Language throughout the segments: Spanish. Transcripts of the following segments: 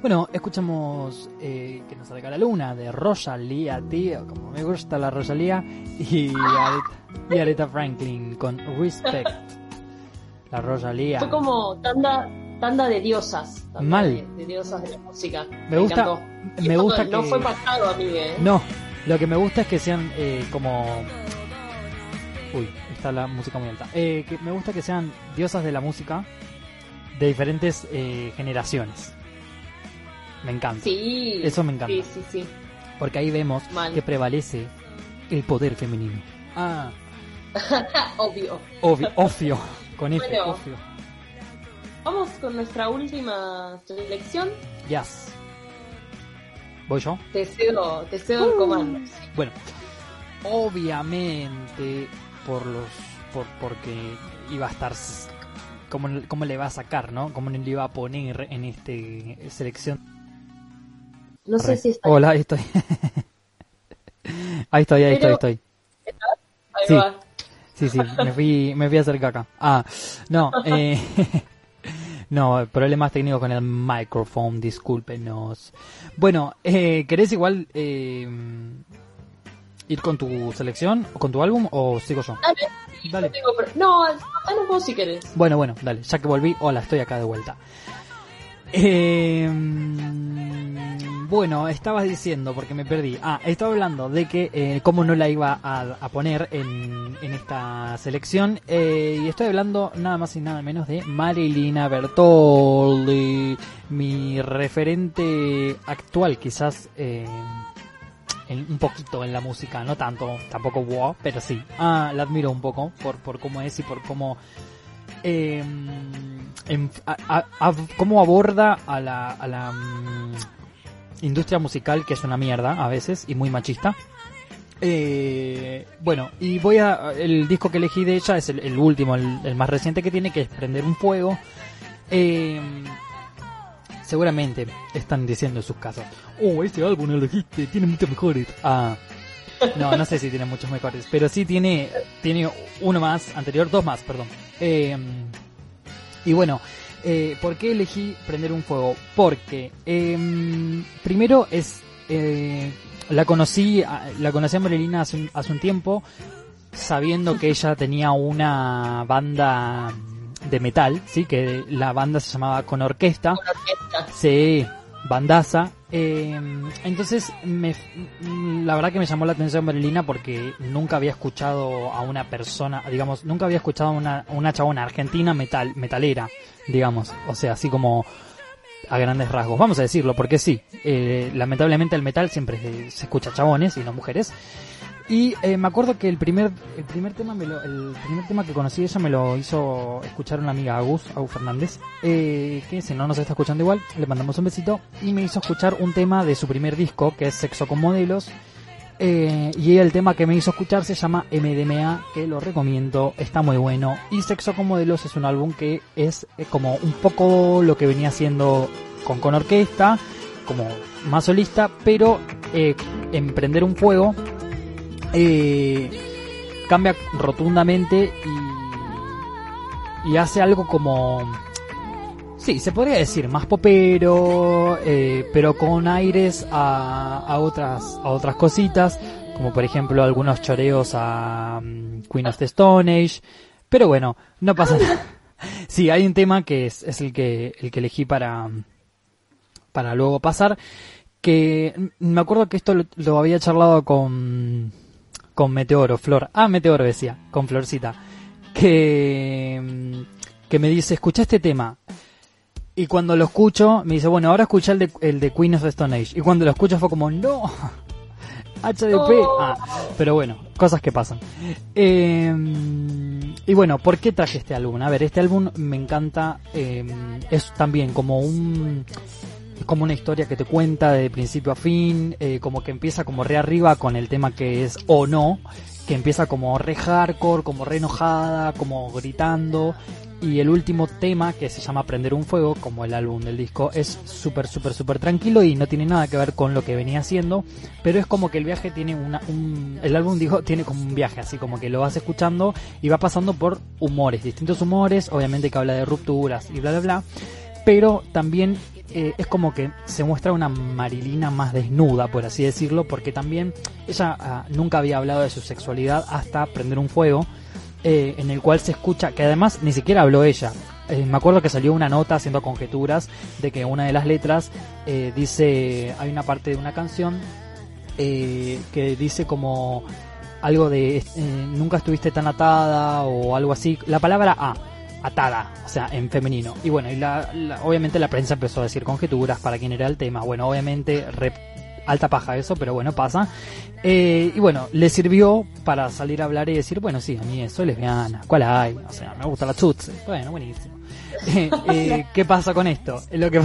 Bueno, escuchamos eh, que nos saca la luna de Rosalía, tío, como me gusta la Rosalía, y Aretha, y Aretha Franklin con Respect. La Rosalía. Fue como tanda, tanda de diosas. tanda Mal. De, de diosas de la música. Me gusta- encantó. me no- gusta No que- fue pactado, amigue. ¿eh? No, lo que me gusta es que sean eh, como... Uy, está la música muy alta. Eh, que me gusta que sean diosas de la música de diferentes eh, generaciones. Me encanta. Sí. Eso me encanta. Sí, sí, sí. Porque ahí vemos Mal. que prevalece el poder femenino. Ah, Obvio. obvio, obvio. Con F, Bueno. obvio. Vamos con nuestra última selección. Yes. ¿Voy yo? Te cedo, te cedo el comando. Bueno, obviamente por los por porque iba a estar cómo, cómo le va a sacar, ¿no? Cómo le iba a poner en este selección. No sé si está. Hola, ahí estoy. ahí estoy, ahí Pero- estoy, estoy. Ahí sí. va. Sí, sí, me fui me fui a acercar acá. Ah, no, eh No, problemas técnicos con el micrófono, discúlpenos. Bueno, eh, ¿querés igual eh, ir con tu selección o con tu álbum o sigo yo? Dale. Dale. No, tengo no, dale vos si querés. Bueno, bueno, dale, ya que volví, hola, estoy acá de vuelta. Eh, bueno, estabas diciendo, porque me perdí. Ah, estaba hablando de que eh, cómo no la iba a, poner en, esta selección. eh, y estoy hablando nada más y nada menos de Marilina Bertoldi, mi referente actual, quizás. Eh, un poquito en la música, no tanto, tampoco wow, pero sí. Ah, la admiro un poco por, por cómo es y por cómo eh, cómo aborda a la, a la mm, industria musical que es una mierda a veces y muy machista. Eh, bueno, y voy a el disco que elegí de ella es el, último, el, el más reciente que tiene que es Prender un fuego. Eh, seguramente están diciendo en sus casas, oh, este álbum elegiste, tiene muchos mejores. Ah, no, no sé si tiene muchos mejores, pero sí tiene, tiene uno más, anterior, dos más, perdón. Eh, y bueno, eh, ¿por qué elegí prender un fuego? Porque eh, primero es, eh, la conocí, a- la conocí a Marilina hace un, hace un tiempo, sabiendo que ella tenía una banda de metal, sí, que la banda se llamaba Con Orquesta. Con orquesta. Sí, bandaza. Eh, entonces, me, la verdad que me llamó la atención Marilina porque nunca había escuchado a una persona, digamos, nunca había escuchado a una, una chabona argentina metal, metalera, digamos. O sea, así como a grandes rasgos. Vamos a decirlo, porque sí, eh, lamentablemente el metal siempre se, se escucha chabones y no mujeres. Y eh, me acuerdo que el primer, el primer tema me lo, el primer tema que conocí ella me lo hizo escuchar una amiga Agus, Agus Fernández, eh, que si no nos está escuchando igual, le mandamos un besito, y me hizo escuchar un tema de su primer disco, que es Sexo con Modelos, eh, y el tema que me hizo escuchar se llama MDMA, que lo recomiendo, está muy bueno. Y Sexo con Modelos es un álbum que es como un poco lo que venía haciendo con Con Orquesta, como más solista, pero eh, Emprender un Fuego eh, cambia rotundamente y, y hace algo como... Sí, se podría decir más popero, eh, pero con aires a, a otras a otras cositas, como por ejemplo algunos choreos a mm, Queen of the Stone Age. Pero bueno, no pasa nada. Sí, hay un tema que es, es el que el que elegí para para luego pasar que mm, me acuerdo que esto lo, lo había charlado con con Meteoro, Flor. Ah, Meteoro decía, con Florcita. Que que me dice, "Escucha este tema." Y cuando lo escucho, me dice, bueno, ahora escucha el de, el de Queen of the Stone Age. Y cuando lo escucho fue como, no. HDP. Ah, pero bueno, cosas que pasan. Eh, y bueno, ¿por qué traje este álbum? A ver, este álbum me encanta. Eh, es también como un como una historia que te cuenta de principio a fin, eh, como que empieza como re arriba con el tema que es o no, que empieza como re hardcore, como re enojada, como gritando, y el último tema que se llama Prender un Fuego, como el álbum del disco, es súper, súper, súper tranquilo y no tiene nada que ver con lo que venía haciendo, pero es como que el viaje tiene una, un, el álbum digo, tiene como un viaje, así como que lo vas escuchando y va pasando por humores, distintos humores, obviamente que habla de rupturas y bla, bla, bla, pero también eh, es como que se muestra una Marilina más desnuda, por así decirlo, porque también ella ah, nunca había hablado de su sexualidad hasta prender un fuego, eh, en el cual se escucha, que además ni siquiera habló ella. Eh, me acuerdo que salió una nota haciendo conjeturas de que una de las letras dice, hay una parte de una canción que dice como algo de nunca estuviste tan atada o algo así, la palabra A atada, o sea, en femenino. Y bueno, y la, obviamente la prensa empezó a decir conjeturas para quién era el tema. Bueno, obviamente alta paja eso, pero bueno, pasa. Eh, y bueno, le sirvió para salir a hablar y decir, bueno, sí, a mí soy lesbiana, ¿cuál hay? O sea, me gusta la tutsi. Bueno, buenísimo. Eh, eh, ¿Qué pasa con esto? Lo que,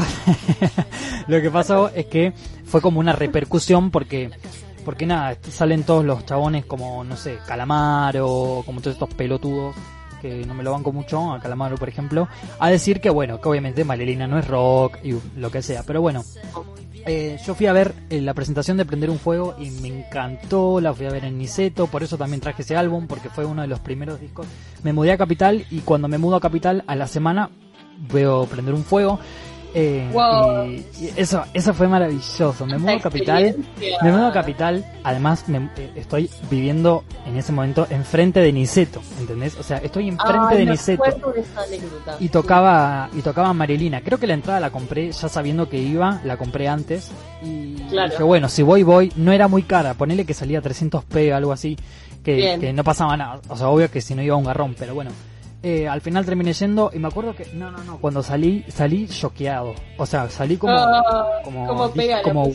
lo que pasó es que fue como una repercusión porque porque nada, salen todos los chabones como, no sé, Calamaro, como todos estos pelotudos que no me lo banco mucho, a Calamaro por ejemplo, a decir que bueno, que obviamente Marilina no es rock y lo que sea, pero bueno, eh, yo fui a ver eh, la presentación de Prender un Fuego y me encantó, la fui a ver en Niceto, por eso también traje ese álbum, porque fue uno de los primeros discos. Me mudé a Capital y cuando me mudo a Capital a la semana veo Prender un Fuego eh, y, eso, eso fue maravilloso. Me mudo a Capital. Me mudo a Capital. Además, me, eh, estoy viviendo en ese momento enfrente de Niceto, ¿entendés? O sea, estoy enfrente de Niceto. Y tocaba, y tocaba Marilina. Creo que la entrada la compré ya sabiendo que iba, la compré antes. Y dije, bueno, si voy, voy. No era muy cara. Ponele que salía 300p, algo así. Que, que no pasaba nada. O sea, obvio que si no iba a un garrón, pero bueno. Eh, al final terminé yendo y me acuerdo que no no no cuando salí salí choqueado. O sea salí como ah, como como, pega como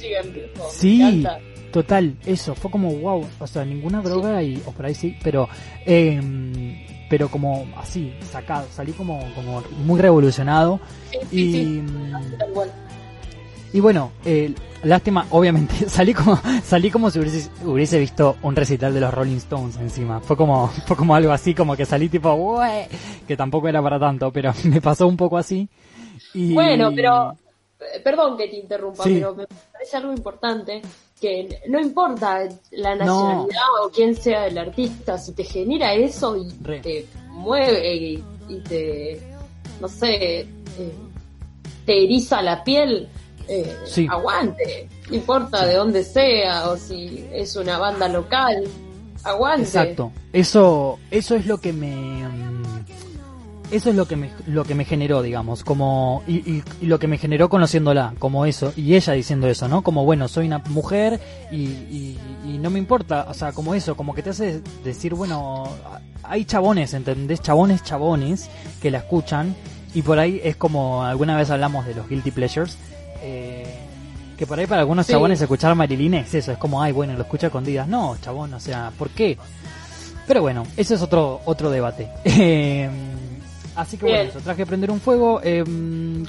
sí total eso fue como wow o sea ninguna droga y o por ahí sí pero eh, pero como así sacado salí como como muy revolucionado y y bueno, eh, lástima, obviamente, salí como, salí como si hubiese, visto un recital de los Rolling Stones encima. Fue como, fue como algo así, como que salí tipo, que tampoco era para tanto, pero me pasó un poco así. Y... Bueno, pero, eh, perdón que te interrumpa, pero me parece algo importante, que no importa la nacionalidad o quién sea el artista, si te genera eso y te mueve y, te, no sé, eh, te eriza la piel, eh, aguante, no importa de dónde sea o si es una banda local, aguante. Exacto, eso, eso es lo que me... Mm, eso es lo que me, lo que me generó, digamos, como, y, lo que me generó conociéndola, como eso, y ella diciendo eso, ¿no? Como, bueno, soy una mujer y, y no me importa, o sea, como eso, como que te hace decir, bueno, hay chabones, ¿entendés? Chabones, chabones, que la escuchan, y por ahí es como, alguna vez hablamos de los guilty pleasures, eh, que por ahí para algunos chabones escuchar Marilina es eso, es como, ay, bueno, lo escucha con días. No, chabón, o sea, ¿por qué? Pero bueno, ese es otro otro debate. Eh, así que bueno, eso, traje Prender un Fuego. Eh,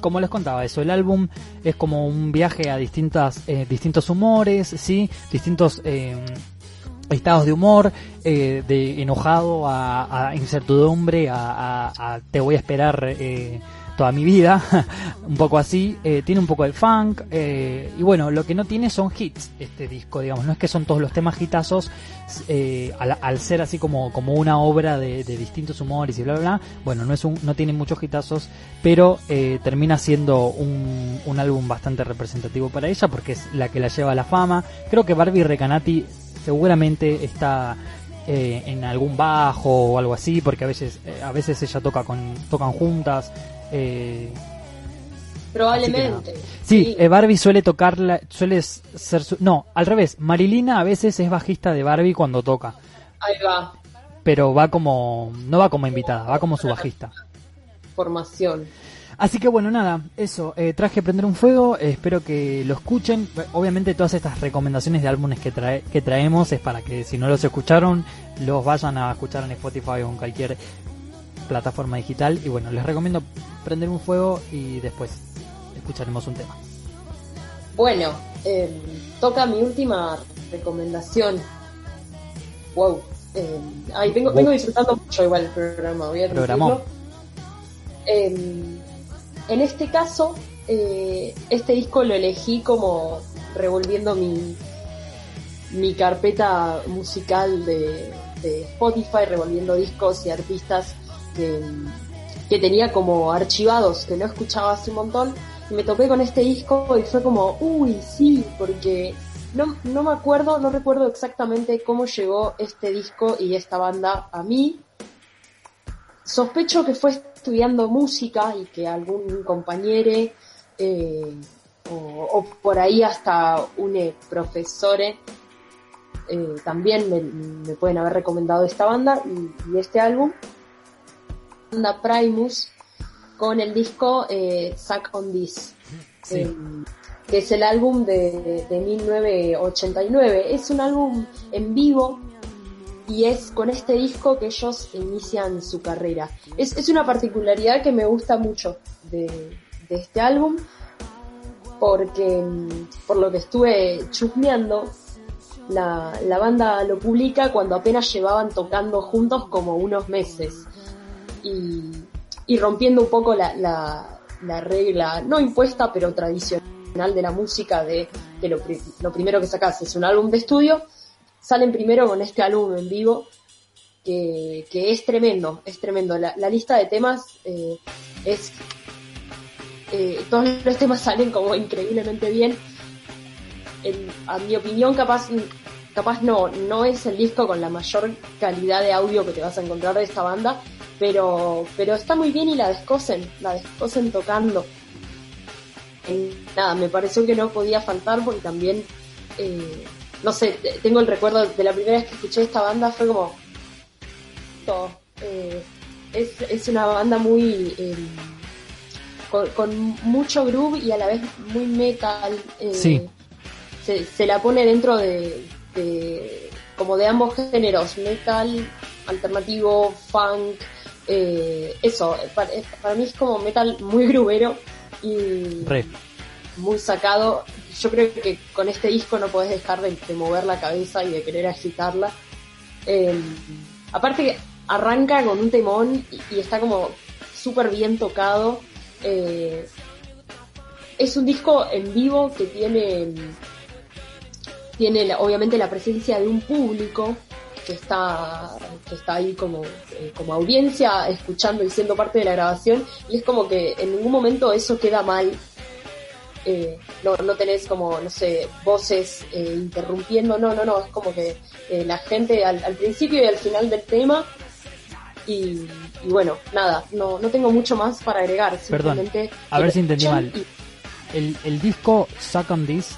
como les contaba, eso, el álbum es como un viaje a distintas distintos humores, ¿sí? Distintos estados de humor, de enojado a, incertidumbre, a, a, te voy a esperar toda mi vida, un poco así, eh, tiene un poco de funk, eh, y bueno, lo que no tiene son hits este disco, digamos, no es que son todos los temas hitazos, eh, al, ser así como, como una obra de, distintos humores y bla bla bla, bueno, no es un, no tiene muchos hitazos, pero termina siendo un, un álbum bastante representativo para ella porque es la que la lleva a la fama, creo que Barbie Recanati seguramente está en algún bajo o algo así porque a veces a veces ella toca con tocan juntas eh, Probablemente. Sí, eh, Barbie suele tocarla, suele ser su... No, al revés, Marilina a veces es bajista de Barbie cuando toca. Ahí va. Pero va como, no va como invitada, va como su bajista. información. Así que bueno, nada, eso, eh, traje Prender un Fuego, eh, espero que lo escuchen. Obviamente todas estas recomendaciones de álbumes que, trae, que traemos es para que si no los escucharon, los vayan a escuchar en Spotify o en cualquier plataforma digital. Y bueno, les recomiendo Prender un Fuego y después escucharemos un tema. Bueno, em, toca mi última recomendación. Wow. Eh, ay, vengo, vengo, disfrutando mucho igual el programa, voy a Programó. Eh, en este caso, eh, este disco lo elegí como revolviendo mi, mi carpeta musical de, Spotify, revolviendo discos y artistas que, que, tenía como archivados, que no escuchaba hace un montón. Y me topé con este disco y fue como, uy, sí, porque no, no me acuerdo, no recuerdo exactamente cómo llegó este disco y esta banda a mí. Sospecho que fue estudiando música y que algún compañero eh, o, por ahí hasta un eh, profesor eh, también me, pueden haber recomendado esta banda y, este álbum. Banda Primus con el disco Suck on This. que es el álbum de, de 1989. Es un álbum en vivo y es con este disco que ellos inician su carrera. Es, es una particularidad que me gusta mucho de, este álbum porque por lo que estuve chusmeando, la, la, banda lo publica cuando apenas llevaban tocando juntos como unos meses y, rompiendo un poco la, la, la, regla, no impuesta pero tradicional de la música de que lo, lo primero que sacas es un álbum de estudio salen primero con este álbum en vivo, que, es tremendo, es tremendo. La, lista de temas eh, es... Eh, todos los temas salen como increíblemente bien. a mi opinión, capaz, capaz no, no es el disco con la mayor calidad de audio que te vas a encontrar de esta banda, pero, pero está muy bien y la descosen, la descosen tocando. nada, me pareció que no podía faltar porque también eh, no sé, tengo el recuerdo de la primera vez que escuché esta banda, fue como... Todo. Eh, es, es, una banda muy... Em, con, mucho groove y a la vez muy metal. Eh, sí. Se, se, la pone dentro de, de, como de ambos géneros, metal, alternativo, funk, eh, eso, para, para, mí es como metal muy grubero y muy sacado yo creo que con este disco no podés dejar de, mover la cabeza y de querer agitarla. Eh, aparte que arranca con un temón y, está como súper bien tocado. Eh, es un disco en vivo que tiene, tiene obviamente la presencia de un público que está, que está ahí como, eh, como audiencia, escuchando y siendo parte de la grabación, y es como que en ningún momento eso queda mal eh, no, no tenés como, no sé, voces eh, interrumpiendo, no, no, no, es como que eh, la gente al, principio y al final del tema y, bueno, nada, no, no tengo mucho más para agregar. Perdón, a ver si entendí mal. El, el disco Suck on This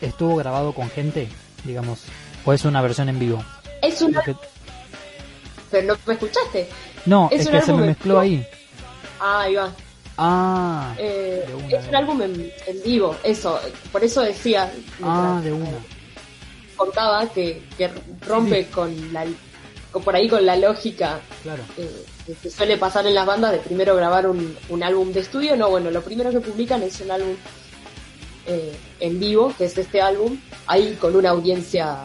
estuvo grabado con gente, digamos, o es una versión en vivo. Es una... Pero no me escuchaste. No, es, que se me mezcló ahí. Ah, ahí va. Ah, eh, es un álbum en, vivo, eso, por eso decía. Ah, de una. Contaba que, que rompe con la por ahí con la lógica claro. eh, que suele pasar en las bandas de primero grabar un, un, álbum de estudio. No, bueno, lo primero que publican es un álbum eh, en vivo, que es este álbum, ahí con una audiencia.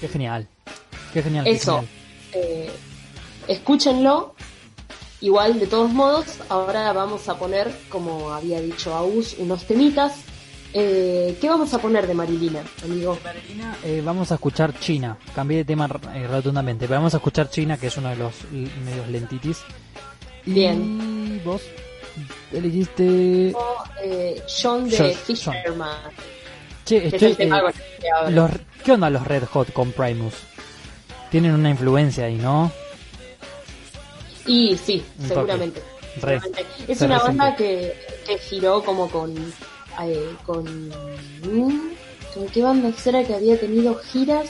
Qué genial, qué genial. Eso, eh, escúchenlo Igual, de todos modos, ahora vamos a poner, como había dicho Aus, unos temitas. Eh, ¿Qué vamos a poner de Marilina, amigo? Marilina, eh, vamos a escuchar China. Cambié de tema eh, rotundamente, pero vamos a escuchar China, que es uno de los medios lentitis. Bien. Y vos elegiste. Eh, John de Fisherman. Che, estoy, los, ¿Qué onda los Red Hot con Primus? Tienen una influencia ahí, ¿no? Y sí, seguramente. Es una banda que, que giró como con. Eh, con. ¿Con qué banda será que había tenido giras?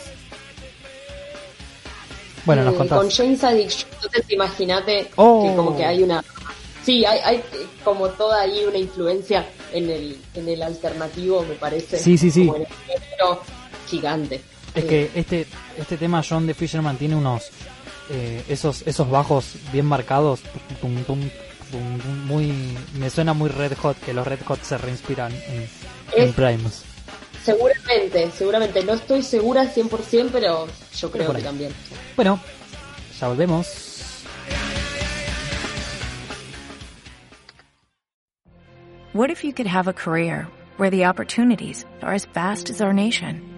Bueno, nos contás. Con James Addiction, entonces imagínate que oh. como que hay una... Sí, hay, hay como toda ahí una influencia en el, en el alternativo, me parece. Sí, sí, sí. Pero gigante. Es que este, este tema John de Fisherman tiene unos eh, esos esos bajos bien marcados muy me suena muy Red Hot que los Red Hot se reinspiran en, Primus. seguramente seguramente. No estoy segura 100% pero yo creo que también. Bueno ya volvemos. What if you could have a career where the opportunities are as vast as our nation